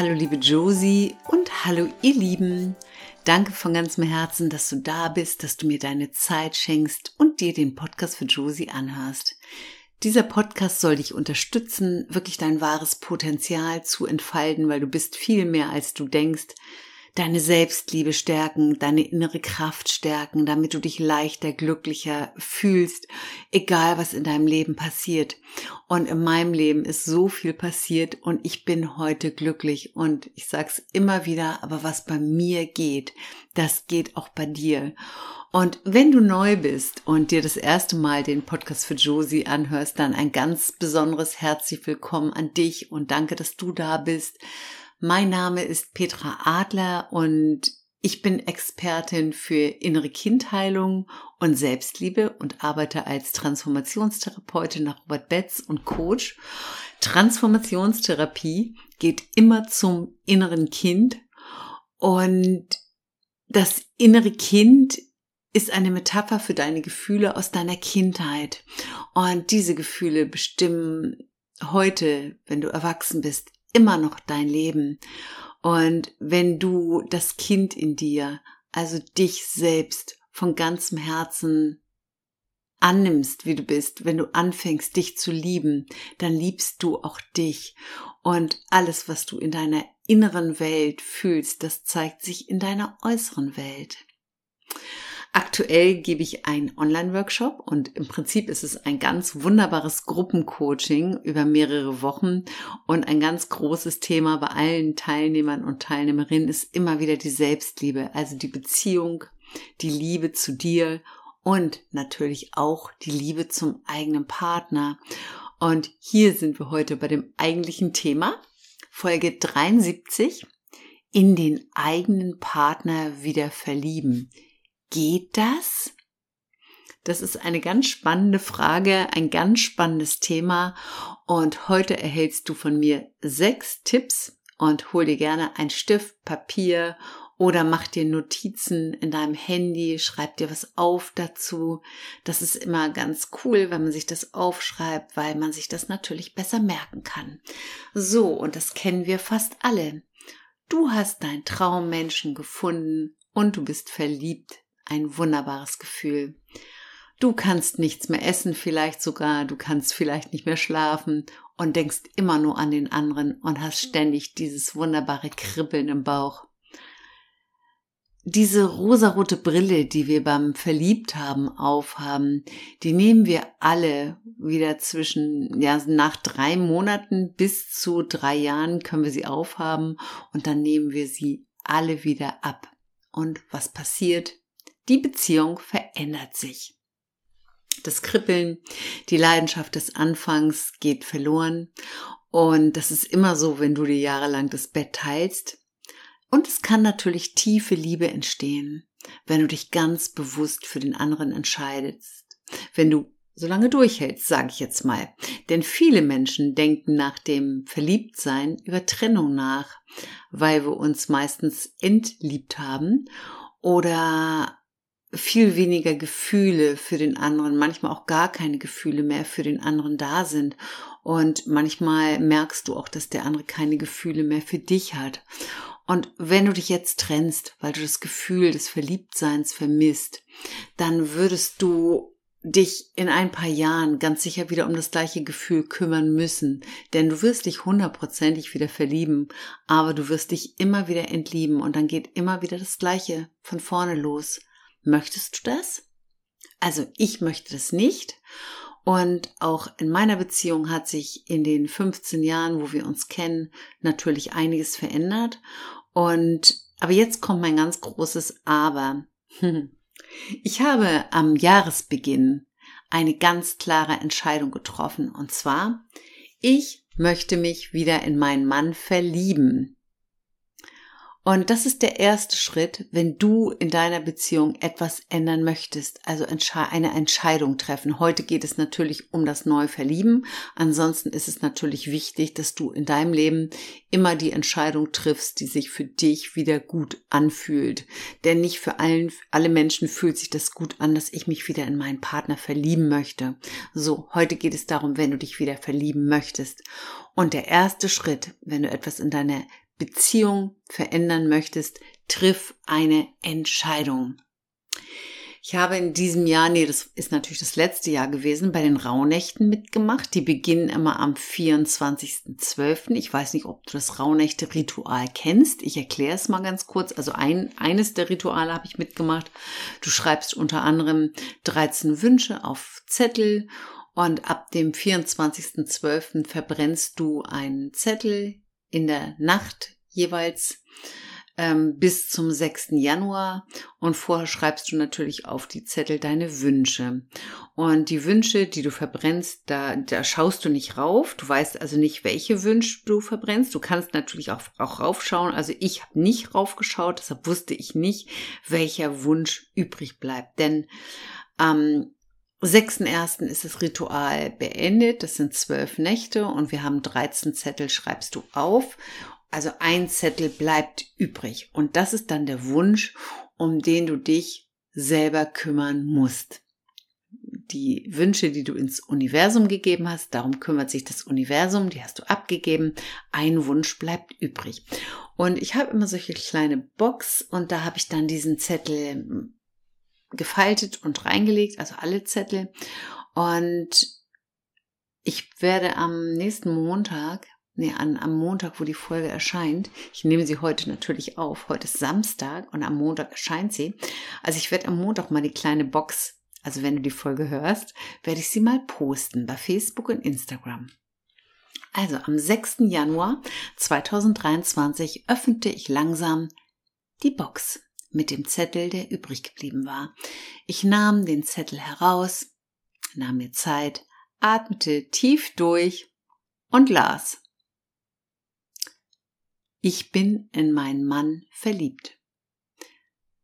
Hallo liebe Josie und hallo ihr Lieben. Danke von ganzem Herzen, dass du da bist, dass du mir deine Zeit schenkst und dir den Podcast für Josie anhörst. Dieser Podcast soll dich unterstützen, wirklich dein wahres Potenzial zu entfalten, weil du bist viel mehr als du denkst deine Selbstliebe stärken, deine innere Kraft stärken, damit du dich leichter, glücklicher fühlst, egal was in deinem Leben passiert. Und in meinem Leben ist so viel passiert und ich bin heute glücklich und ich sag's immer wieder, aber was bei mir geht, das geht auch bei dir. Und wenn du neu bist und dir das erste Mal den Podcast für Josie anhörst, dann ein ganz besonderes herzlich willkommen an dich und danke, dass du da bist. Mein Name ist Petra Adler und ich bin Expertin für innere Kindheilung und Selbstliebe und arbeite als Transformationstherapeutin nach Robert Betz und Coach. Transformationstherapie geht immer zum inneren Kind und das innere Kind ist eine Metapher für deine Gefühle aus deiner Kindheit. Und diese Gefühle bestimmen heute, wenn du erwachsen bist, immer noch dein Leben. Und wenn du das Kind in dir, also dich selbst von ganzem Herzen annimmst, wie du bist, wenn du anfängst, dich zu lieben, dann liebst du auch dich. Und alles, was du in deiner inneren Welt fühlst, das zeigt sich in deiner äußeren Welt. Aktuell gebe ich einen Online-Workshop und im Prinzip ist es ein ganz wunderbares Gruppencoaching über mehrere Wochen und ein ganz großes Thema bei allen Teilnehmern und Teilnehmerinnen ist immer wieder die Selbstliebe, also die Beziehung, die Liebe zu dir und natürlich auch die Liebe zum eigenen Partner. Und hier sind wir heute bei dem eigentlichen Thema, Folge 73, in den eigenen Partner wieder verlieben. Geht das? Das ist eine ganz spannende Frage, ein ganz spannendes Thema und heute erhältst du von mir sechs Tipps und hol dir gerne ein Stift, Papier oder mach dir Notizen in deinem Handy, schreib dir was auf dazu. Das ist immer ganz cool, wenn man sich das aufschreibt, weil man sich das natürlich besser merken kann. So, und das kennen wir fast alle. Du hast deinen Traummenschen gefunden und du bist verliebt ein wunderbares Gefühl. Du kannst nichts mehr essen, vielleicht sogar, du kannst vielleicht nicht mehr schlafen und denkst immer nur an den anderen und hast ständig dieses wunderbare Kribbeln im Bauch. Diese rosarote Brille, die wir beim Verliebthaben aufhaben, die nehmen wir alle wieder zwischen, ja, nach drei Monaten bis zu drei Jahren können wir sie aufhaben und dann nehmen wir sie alle wieder ab. Und was passiert? Die Beziehung verändert sich. Das Kribbeln, die Leidenschaft des Anfangs geht verloren. Und das ist immer so, wenn du dir jahrelang das Bett teilst. Und es kann natürlich tiefe Liebe entstehen, wenn du dich ganz bewusst für den anderen entscheidest. Wenn du so lange durchhältst, sage ich jetzt mal. Denn viele Menschen denken nach dem Verliebtsein über Trennung nach, weil wir uns meistens entliebt haben oder viel weniger Gefühle für den anderen, manchmal auch gar keine Gefühle mehr für den anderen da sind. Und manchmal merkst du auch, dass der andere keine Gefühle mehr für dich hat. Und wenn du dich jetzt trennst, weil du das Gefühl des Verliebtseins vermisst, dann würdest du dich in ein paar Jahren ganz sicher wieder um das gleiche Gefühl kümmern müssen. Denn du wirst dich hundertprozentig wieder verlieben, aber du wirst dich immer wieder entlieben und dann geht immer wieder das gleiche von vorne los. Möchtest du das? Also ich möchte das nicht. Und auch in meiner Beziehung hat sich in den 15 Jahren, wo wir uns kennen, natürlich einiges verändert. Und, aber jetzt kommt mein ganz großes Aber. Ich habe am Jahresbeginn eine ganz klare Entscheidung getroffen. Und zwar, ich möchte mich wieder in meinen Mann verlieben. Und das ist der erste Schritt, wenn du in deiner Beziehung etwas ändern möchtest, also eine Entscheidung treffen. Heute geht es natürlich um das Neuverlieben. Ansonsten ist es natürlich wichtig, dass du in deinem Leben immer die Entscheidung triffst, die sich für dich wieder gut anfühlt. Denn nicht für allen, alle Menschen fühlt sich das gut an, dass ich mich wieder in meinen Partner verlieben möchte. So, heute geht es darum, wenn du dich wieder verlieben möchtest. Und der erste Schritt, wenn du etwas in deiner Beziehung verändern möchtest, triff eine Entscheidung. Ich habe in diesem Jahr, nee, das ist natürlich das letzte Jahr gewesen, bei den Rauhnächten mitgemacht. Die beginnen immer am 24.12. Ich weiß nicht, ob du das Rauhnächte-Ritual kennst. Ich erkläre es mal ganz kurz. Also ein, eines der Rituale habe ich mitgemacht. Du schreibst unter anderem 13 Wünsche auf Zettel und ab dem 24.12. verbrennst du einen Zettel in der Nacht jeweils ähm, bis zum 6. Januar und vorher schreibst du natürlich auf die Zettel deine Wünsche. Und die Wünsche, die du verbrennst, da, da schaust du nicht rauf. Du weißt also nicht, welche Wünsche du verbrennst. Du kannst natürlich auch, auch raufschauen. Also ich habe nicht raufgeschaut, deshalb wusste ich nicht, welcher Wunsch übrig bleibt. Denn am 6.1. ist das Ritual beendet. Das sind zwölf Nächte und wir haben 13 Zettel, schreibst du auf also ein Zettel bleibt übrig. Und das ist dann der Wunsch, um den du dich selber kümmern musst. Die Wünsche, die du ins Universum gegeben hast, darum kümmert sich das Universum, die hast du abgegeben. Ein Wunsch bleibt übrig. Und ich habe immer solche kleine Box und da habe ich dann diesen Zettel gefaltet und reingelegt, also alle Zettel. Und ich werde am nächsten Montag nee, an, am Montag, wo die Folge erscheint. Ich nehme sie heute natürlich auf. Heute ist Samstag und am Montag erscheint sie. Also ich werde am Montag mal die kleine Box, also wenn du die Folge hörst, werde ich sie mal posten bei Facebook und Instagram. Also am 6. Januar 2023 öffnete ich langsam die Box mit dem Zettel, der übrig geblieben war. Ich nahm den Zettel heraus, nahm mir Zeit, atmete tief durch und las. Ich bin in meinen Mann verliebt.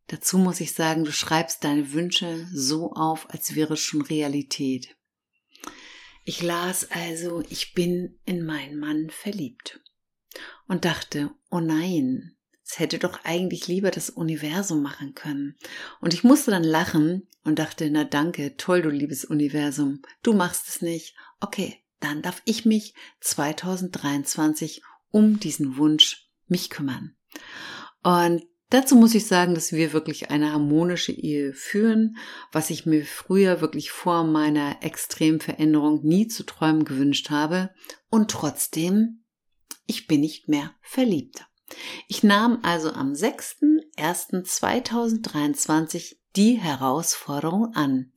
Dazu muss ich sagen, du schreibst deine Wünsche so auf, als wäre es schon Realität. Ich las also, ich bin in meinen Mann verliebt und dachte, oh nein, es hätte doch eigentlich lieber das Universum machen können. Und ich musste dann lachen und dachte, na danke, toll, du liebes Universum, du machst es nicht. Okay, dann darf ich mich 2023 um diesen Wunsch mich kümmern. Und dazu muss ich sagen, dass wir wirklich eine harmonische Ehe führen, was ich mir früher wirklich vor meiner extremen Veränderung nie zu träumen gewünscht habe. Und trotzdem, ich bin nicht mehr verliebt. Ich nahm also am 6.1.2023 die Herausforderung an.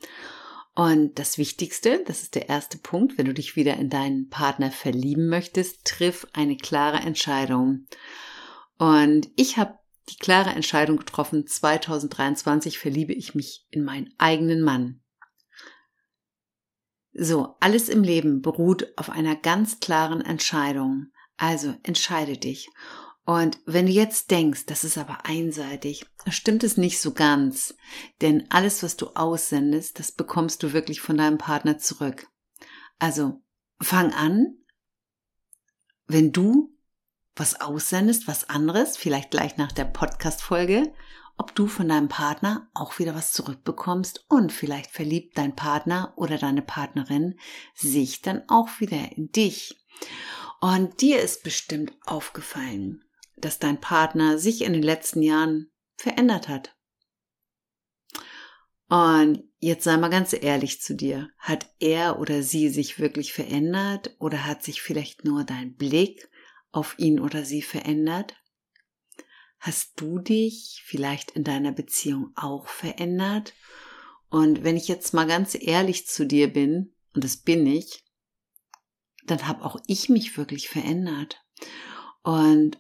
Und das Wichtigste, das ist der erste Punkt, wenn du dich wieder in deinen Partner verlieben möchtest, triff eine klare Entscheidung. Und ich habe die klare Entscheidung getroffen, 2023 verliebe ich mich in meinen eigenen Mann. So, alles im Leben beruht auf einer ganz klaren Entscheidung. Also entscheide dich. Und wenn du jetzt denkst, das ist aber einseitig, stimmt es nicht so ganz. Denn alles, was du aussendest, das bekommst du wirklich von deinem Partner zurück. Also fang an, wenn du was aussendest, was anderes, vielleicht gleich nach der Podcast-Folge, ob du von deinem Partner auch wieder was zurückbekommst und vielleicht verliebt dein Partner oder deine Partnerin sich dann auch wieder in dich. Und dir ist bestimmt aufgefallen, dass dein Partner sich in den letzten Jahren verändert hat. Und jetzt sei mal ganz ehrlich zu dir. Hat er oder sie sich wirklich verändert oder hat sich vielleicht nur dein Blick auf ihn oder sie verändert? Hast du dich vielleicht in deiner Beziehung auch verändert? Und wenn ich jetzt mal ganz ehrlich zu dir bin, und das bin ich, dann habe auch ich mich wirklich verändert. Und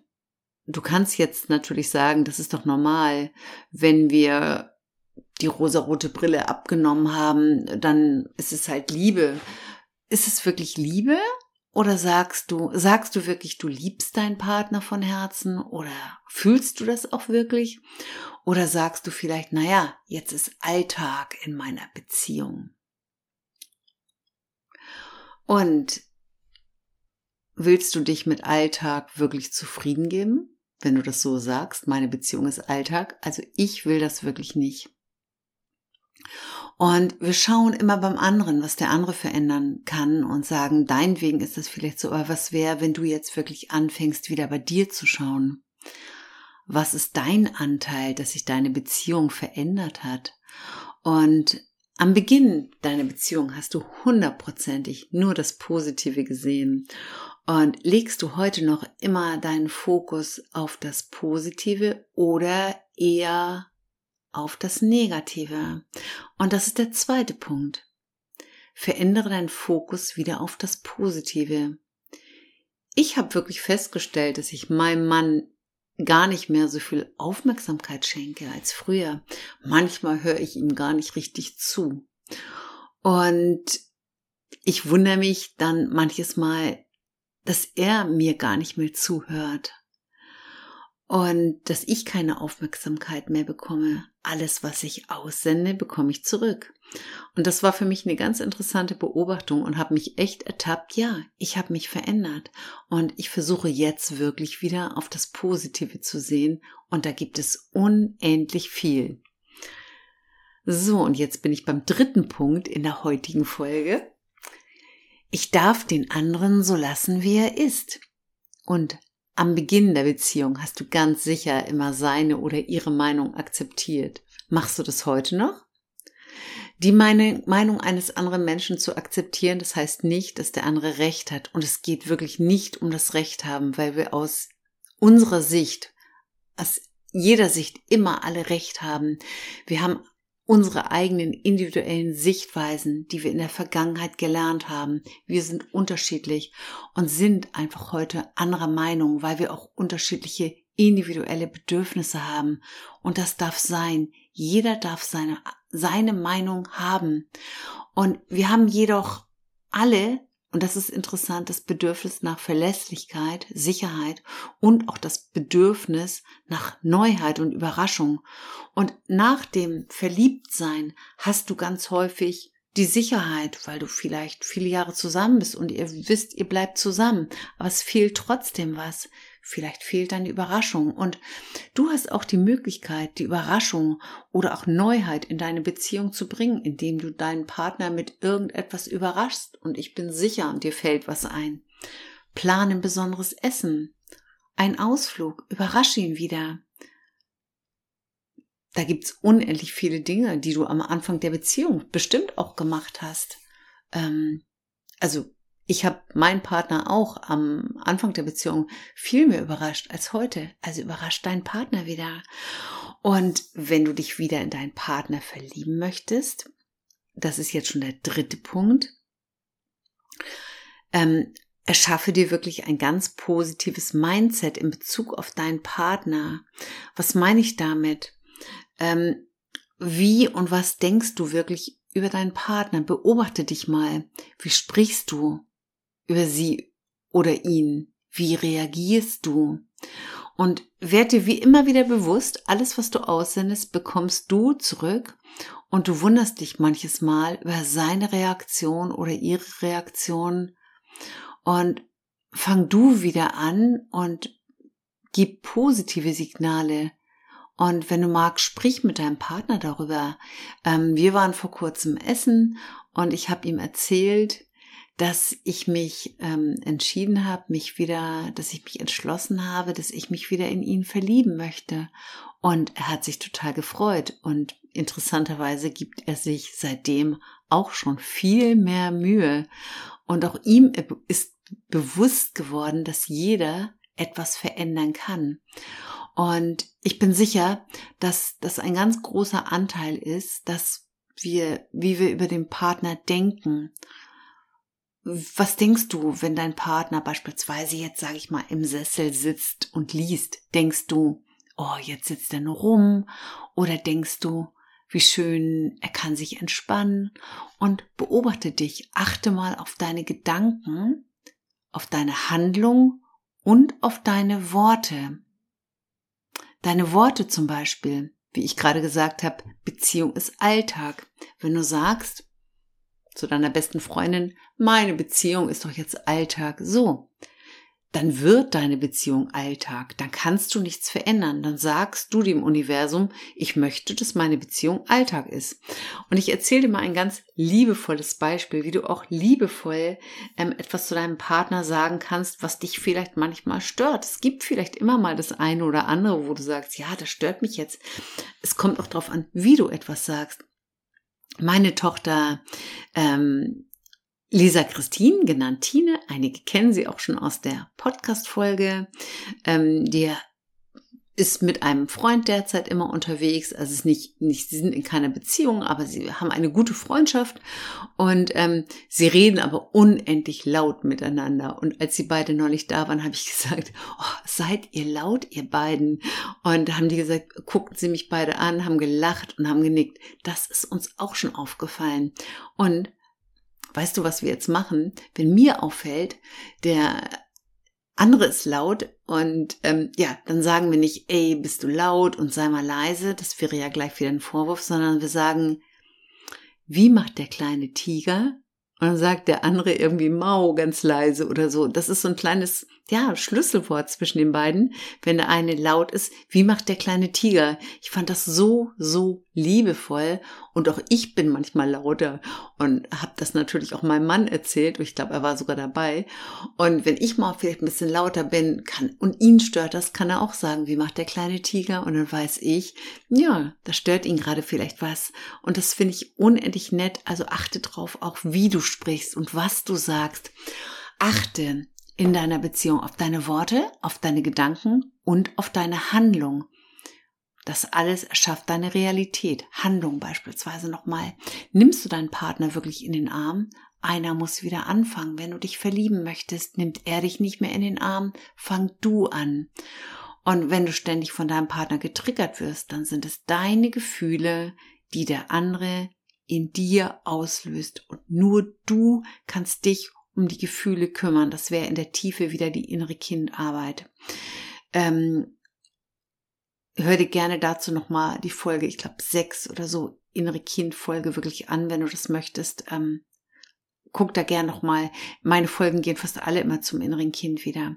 du kannst jetzt natürlich sagen, das ist doch normal, wenn wir die rosarote Brille abgenommen haben, dann ist es halt Liebe. Ist es wirklich Liebe? Oder sagst du, sagst du wirklich, du liebst deinen Partner von Herzen? Oder fühlst du das auch wirklich? Oder sagst du vielleicht, naja, jetzt ist Alltag in meiner Beziehung? Und willst du dich mit Alltag wirklich zufrieden geben? Wenn du das so sagst, meine Beziehung ist Alltag. Also ich will das wirklich nicht. Und wir schauen immer beim anderen, was der andere verändern kann und sagen, deinetwegen ist das vielleicht so, aber was wäre, wenn du jetzt wirklich anfängst, wieder bei dir zu schauen? Was ist dein Anteil, dass sich deine Beziehung verändert hat? Und am Beginn deiner Beziehung hast du hundertprozentig nur das Positive gesehen. Und legst du heute noch immer deinen Fokus auf das Positive oder eher auf das Negative. Und das ist der zweite Punkt. Verändere deinen Fokus wieder auf das Positive. Ich habe wirklich festgestellt, dass ich meinem Mann gar nicht mehr so viel Aufmerksamkeit schenke als früher. Manchmal höre ich ihm gar nicht richtig zu. Und ich wundere mich dann manches Mal, dass er mir gar nicht mehr zuhört und dass ich keine Aufmerksamkeit mehr bekomme. Alles, was ich aussende, bekomme ich zurück. Und das war für mich eine ganz interessante Beobachtung und habe mich echt ertappt, ja, ich habe mich verändert und ich versuche jetzt wirklich wieder auf das Positive zu sehen und da gibt es unendlich viel. So, und jetzt bin ich beim dritten Punkt in der heutigen Folge. Ich darf den anderen so lassen, wie er ist. Und am Beginn der Beziehung hast du ganz sicher immer seine oder ihre Meinung akzeptiert. Machst du das heute noch? Die Meinung eines anderen Menschen zu akzeptieren, das heißt nicht, dass der andere Recht hat. Und es geht wirklich nicht um das Recht haben, weil wir aus unserer Sicht, aus jeder Sicht immer alle Recht haben. Wir haben unsere eigenen individuellen Sichtweisen, die wir in der Vergangenheit gelernt haben. Wir sind unterschiedlich und sind einfach heute anderer Meinung, weil wir auch unterschiedliche individuelle Bedürfnisse haben. Und das darf sein. Jeder darf seine, seine Meinung haben. Und wir haben jedoch alle und das ist interessant, das Bedürfnis nach Verlässlichkeit, Sicherheit und auch das Bedürfnis nach Neuheit und Überraschung. Und nach dem Verliebtsein hast du ganz häufig die Sicherheit, weil du vielleicht viele Jahre zusammen bist und ihr wisst, ihr bleibt zusammen, aber es fehlt trotzdem was. Vielleicht fehlt eine Überraschung und du hast auch die Möglichkeit, die Überraschung oder auch Neuheit in deine Beziehung zu bringen, indem du deinen Partner mit irgendetwas überraschst und ich bin sicher, dir fällt was ein. Plan ein besonderes Essen, ein Ausflug, überrasche ihn wieder. Da gibt's unendlich viele Dinge, die du am Anfang der Beziehung bestimmt auch gemacht hast. Ähm, also ich habe meinen Partner auch am Anfang der Beziehung viel mehr überrascht als heute. Also überrascht deinen Partner wieder. Und wenn du dich wieder in deinen Partner verlieben möchtest, das ist jetzt schon der dritte Punkt, ähm, erschaffe dir wirklich ein ganz positives Mindset in Bezug auf deinen Partner. Was meine ich damit? Ähm, wie und was denkst du wirklich über deinen Partner? Beobachte dich mal. Wie sprichst du? über sie oder ihn? Wie reagierst du? Und werd dir wie immer wieder bewusst, alles, was du aussendest, bekommst du zurück und du wunderst dich manches Mal über seine Reaktion oder ihre Reaktion und fang du wieder an und gib positive Signale. Und wenn du magst, sprich mit deinem Partner darüber. Ähm, wir waren vor kurzem essen und ich habe ihm erzählt, dass ich mich ähm, entschieden habe, mich wieder, dass ich mich entschlossen habe, dass ich mich wieder in ihn verlieben möchte. Und er hat sich total gefreut. Und interessanterweise gibt er sich seitdem auch schon viel mehr Mühe. Und auch ihm ist bewusst geworden, dass jeder etwas verändern kann. Und ich bin sicher, dass das ein ganz großer Anteil ist, dass wir, wie wir über den Partner denken was denkst du, wenn dein Partner beispielsweise jetzt, sage ich mal, im Sessel sitzt und liest? Denkst du, oh, jetzt sitzt er nur rum? Oder denkst du, wie schön, er kann sich entspannen? Und beobachte dich, achte mal auf deine Gedanken, auf deine Handlung und auf deine Worte. Deine Worte zum Beispiel, wie ich gerade gesagt habe, Beziehung ist Alltag. Wenn du sagst, zu deiner besten Freundin, meine Beziehung ist doch jetzt Alltag. So. Dann wird deine Beziehung Alltag, dann kannst du nichts verändern, dann sagst du dem Universum, ich möchte, dass meine Beziehung Alltag ist. Und ich erzähle dir mal ein ganz liebevolles Beispiel, wie du auch liebevoll ähm, etwas zu deinem Partner sagen kannst, was dich vielleicht manchmal stört. Es gibt vielleicht immer mal das eine oder andere, wo du sagst, ja, das stört mich jetzt. Es kommt auch darauf an, wie du etwas sagst. Meine Tochter ähm, Lisa Christine, genannt Tine, einige kennen sie auch schon aus der Podcast-Folge, ähm, die ist mit einem Freund derzeit immer unterwegs. Also es ist nicht, nicht, sie sind in keiner Beziehung, aber sie haben eine gute Freundschaft und ähm, sie reden aber unendlich laut miteinander. Und als sie beide neulich da waren, habe ich gesagt, oh, seid ihr laut, ihr beiden? Und haben die gesagt, guckten sie mich beide an, haben gelacht und haben genickt. Das ist uns auch schon aufgefallen. Und weißt du, was wir jetzt machen? Wenn mir auffällt, der andere ist laut und ähm, ja, dann sagen wir nicht, ey, bist du laut und sei mal leise, das wäre ja gleich wieder ein Vorwurf, sondern wir sagen, wie macht der kleine Tiger? Und dann sagt der andere irgendwie Mau ganz leise oder so. Das ist so ein kleines, ja, Schlüsselwort zwischen den beiden. Wenn der eine laut ist, wie macht der kleine Tiger? Ich fand das so, so liebevoll. Und auch ich bin manchmal lauter und habe das natürlich auch meinem Mann erzählt. Ich glaube, er war sogar dabei. Und wenn ich mal vielleicht ein bisschen lauter bin kann und ihn stört das, kann er auch sagen, wie macht der kleine Tiger? Und dann weiß ich, ja, da stört ihn gerade vielleicht was. Und das finde ich unendlich nett. Also achte drauf, auch wie du sprichst und was du sagst. Achte in deiner Beziehung auf deine Worte, auf deine Gedanken und auf deine Handlung. Das alles erschafft deine Realität. Handlung beispielsweise nochmal. Nimmst du deinen Partner wirklich in den Arm? Einer muss wieder anfangen. Wenn du dich verlieben möchtest, nimmt er dich nicht mehr in den Arm, fang du an. Und wenn du ständig von deinem Partner getriggert wirst, dann sind es deine Gefühle, die der andere in dir auslöst. Und nur du kannst dich um die Gefühle kümmern. Das wäre in der Tiefe wieder die innere Kindarbeit. Ähm, hör dir gerne dazu nochmal die Folge, ich glaube sechs oder so, innere Kind-Folge wirklich an, wenn du das möchtest. Ähm, guck da gern nochmal. Meine Folgen gehen fast alle immer zum inneren Kind wieder.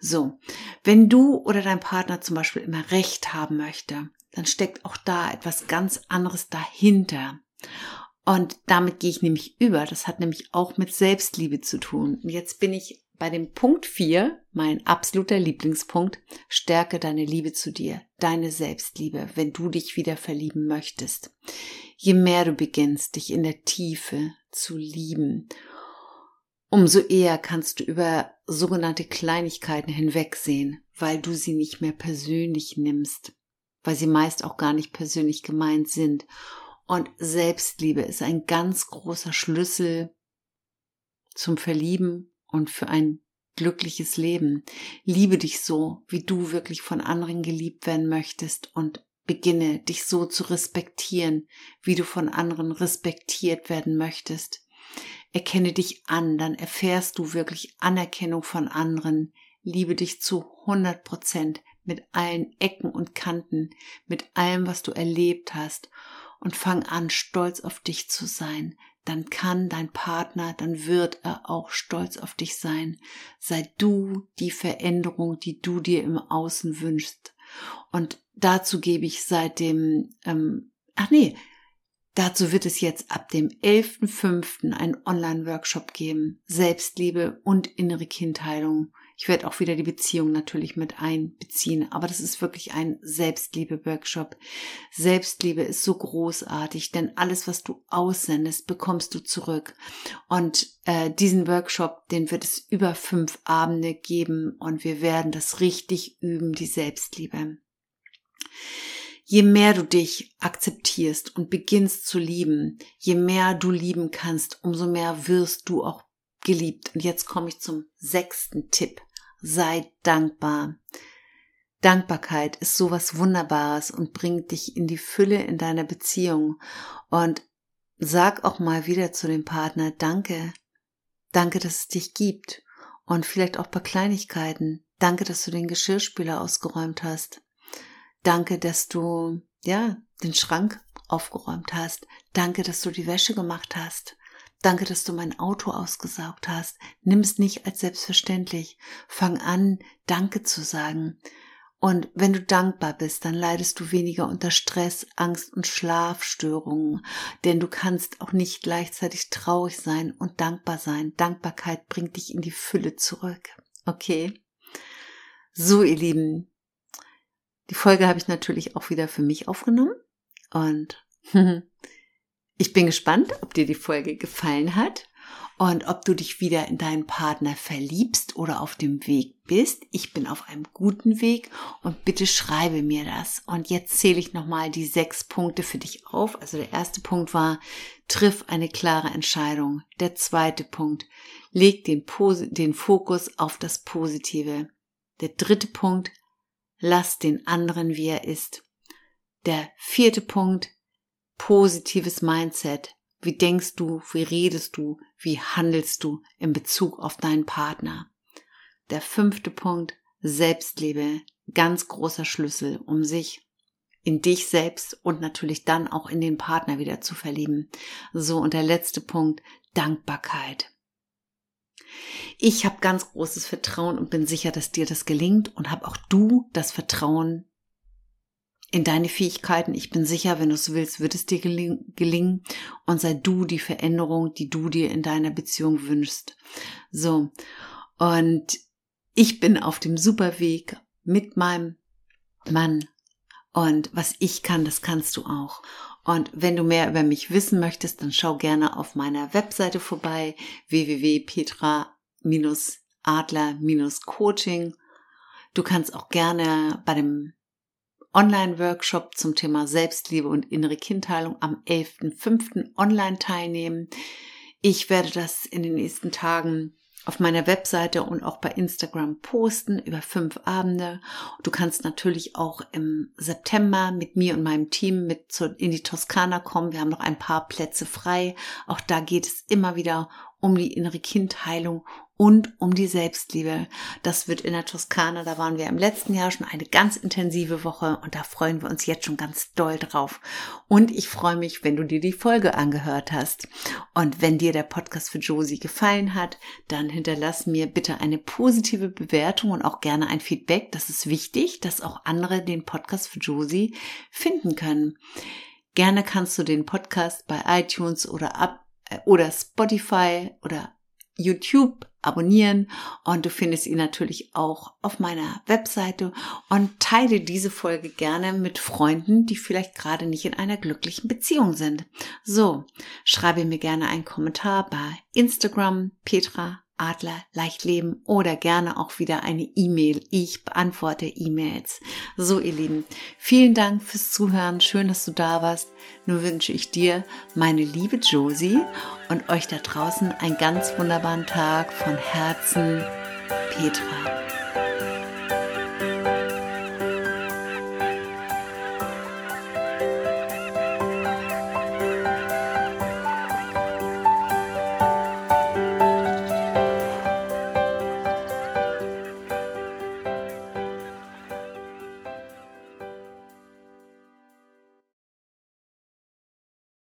So, wenn du oder dein Partner zum Beispiel immer Recht haben möchte, dann steckt auch da etwas ganz anderes dahinter. Und damit gehe ich nämlich über. Das hat nämlich auch mit Selbstliebe zu tun. Und jetzt bin ich bei dem Punkt 4, mein absoluter Lieblingspunkt, stärke deine Liebe zu dir, deine Selbstliebe, wenn du dich wieder verlieben möchtest. Je mehr du beginnst, dich in der Tiefe zu lieben, umso eher kannst du über sogenannte Kleinigkeiten hinwegsehen, weil du sie nicht mehr persönlich nimmst, weil sie meist auch gar nicht persönlich gemeint sind und Selbstliebe ist ein ganz großer Schlüssel zum Verlieben und für ein glückliches Leben. Liebe dich so, wie du wirklich von anderen geliebt werden möchtest und beginne dich so zu respektieren, wie du von anderen respektiert werden möchtest. Erkenne dich an, dann erfährst du wirklich Anerkennung von anderen. Liebe dich zu 100 Prozent mit allen Ecken und Kanten, mit allem, was du erlebt hast und fang an, stolz auf dich zu sein. Dann kann dein Partner, dann wird er auch stolz auf dich sein. Sei du die Veränderung, die du dir im Außen wünschst. Und dazu gebe ich seit dem, ähm, ach nee, dazu wird es jetzt ab dem 11.05. einen Online-Workshop geben. Selbstliebe und innere Kindheilung. Ich werde auch wieder die Beziehung natürlich mit einbeziehen, aber das ist wirklich ein Selbstliebe-Workshop. Selbstliebe ist so großartig, denn alles, was du aussendest, bekommst du zurück. Und äh, diesen Workshop, den wird es über fünf Abende geben und wir werden das richtig üben, die Selbstliebe. Je mehr du dich akzeptierst und beginnst zu lieben, je mehr du lieben kannst, umso mehr wirst du auch geliebt. Und jetzt komme ich zum sechsten Tipp sei dankbar. Dankbarkeit ist sowas Wunderbares und bringt dich in die Fülle in deiner Beziehung. Und sag auch mal wieder zu dem Partner, danke. Danke, dass es dich gibt. Und vielleicht auch bei Kleinigkeiten. Danke, dass du den Geschirrspüler ausgeräumt hast. Danke, dass du, ja, den Schrank aufgeräumt hast. Danke, dass du die Wäsche gemacht hast. Danke, dass du mein Auto ausgesaugt hast. Nimm es nicht als selbstverständlich. Fang an, Danke zu sagen. Und wenn du dankbar bist, dann leidest du weniger unter Stress, Angst und Schlafstörungen, denn du kannst auch nicht gleichzeitig traurig sein und dankbar sein. Dankbarkeit bringt dich in die Fülle zurück. Okay? So, ihr Lieben, die Folge habe ich natürlich auch wieder für mich aufgenommen und ich bin gespannt, ob dir die Folge gefallen hat und ob du dich wieder in deinen Partner verliebst oder auf dem Weg bist. Ich bin auf einem guten Weg und bitte schreibe mir das. Und jetzt zähle ich nochmal die sechs Punkte für dich auf. Also der erste Punkt war, triff eine klare Entscheidung. Der zweite Punkt, leg den, Pos den Fokus auf das Positive. Der dritte Punkt, lass den anderen, wie er ist. Der vierte Punkt, positives Mindset. Wie denkst du, wie redest du, wie handelst du in Bezug auf deinen Partner? Der fünfte Punkt, Selbstliebe, ganz großer Schlüssel, um sich in dich selbst und natürlich dann auch in den Partner wieder zu verlieben. So, und der letzte Punkt, Dankbarkeit. Ich habe ganz großes Vertrauen und bin sicher, dass dir das gelingt und habe auch du das Vertrauen in deine Fähigkeiten. Ich bin sicher, wenn du es willst, wird es dir gelingen und sei du die Veränderung, die du dir in deiner Beziehung wünschst. So. Und ich bin auf dem Superweg mit meinem Mann. Und was ich kann, das kannst du auch. Und wenn du mehr über mich wissen möchtest, dann schau gerne auf meiner Webseite vorbei, www.petra-adler-coaching. Du kannst auch gerne bei dem Online-Workshop zum Thema Selbstliebe und innere Kindheilung am 11.05. online teilnehmen. Ich werde das in den nächsten Tagen auf meiner Webseite und auch bei Instagram posten über fünf Abende. Du kannst natürlich auch im September mit mir und meinem Team mit in die Toskana kommen. Wir haben noch ein paar Plätze frei. Auch da geht es immer wieder um die innere Kindheilung und um die Selbstliebe. Das wird in der Toskana, da waren wir im letzten Jahr schon eine ganz intensive Woche und da freuen wir uns jetzt schon ganz doll drauf. Und ich freue mich, wenn du dir die Folge angehört hast. Und wenn dir der Podcast für Josie gefallen hat, dann hinterlass mir bitte eine positive Bewertung und auch gerne ein Feedback. Das ist wichtig, dass auch andere den Podcast für Josie finden können. Gerne kannst du den Podcast bei iTunes oder ab äh, oder Spotify oder YouTube abonnieren und du findest ihn natürlich auch auf meiner Webseite und teile diese Folge gerne mit Freunden, die vielleicht gerade nicht in einer glücklichen Beziehung sind. So, schreibe mir gerne einen Kommentar bei Instagram Petra Adler leicht leben oder gerne auch wieder eine E-Mail. Ich beantworte E-Mails. So, ihr Lieben, vielen Dank fürs Zuhören. Schön, dass du da warst. Nun wünsche ich dir, meine liebe Josie und euch da draußen einen ganz wunderbaren Tag von Herzen, Petra.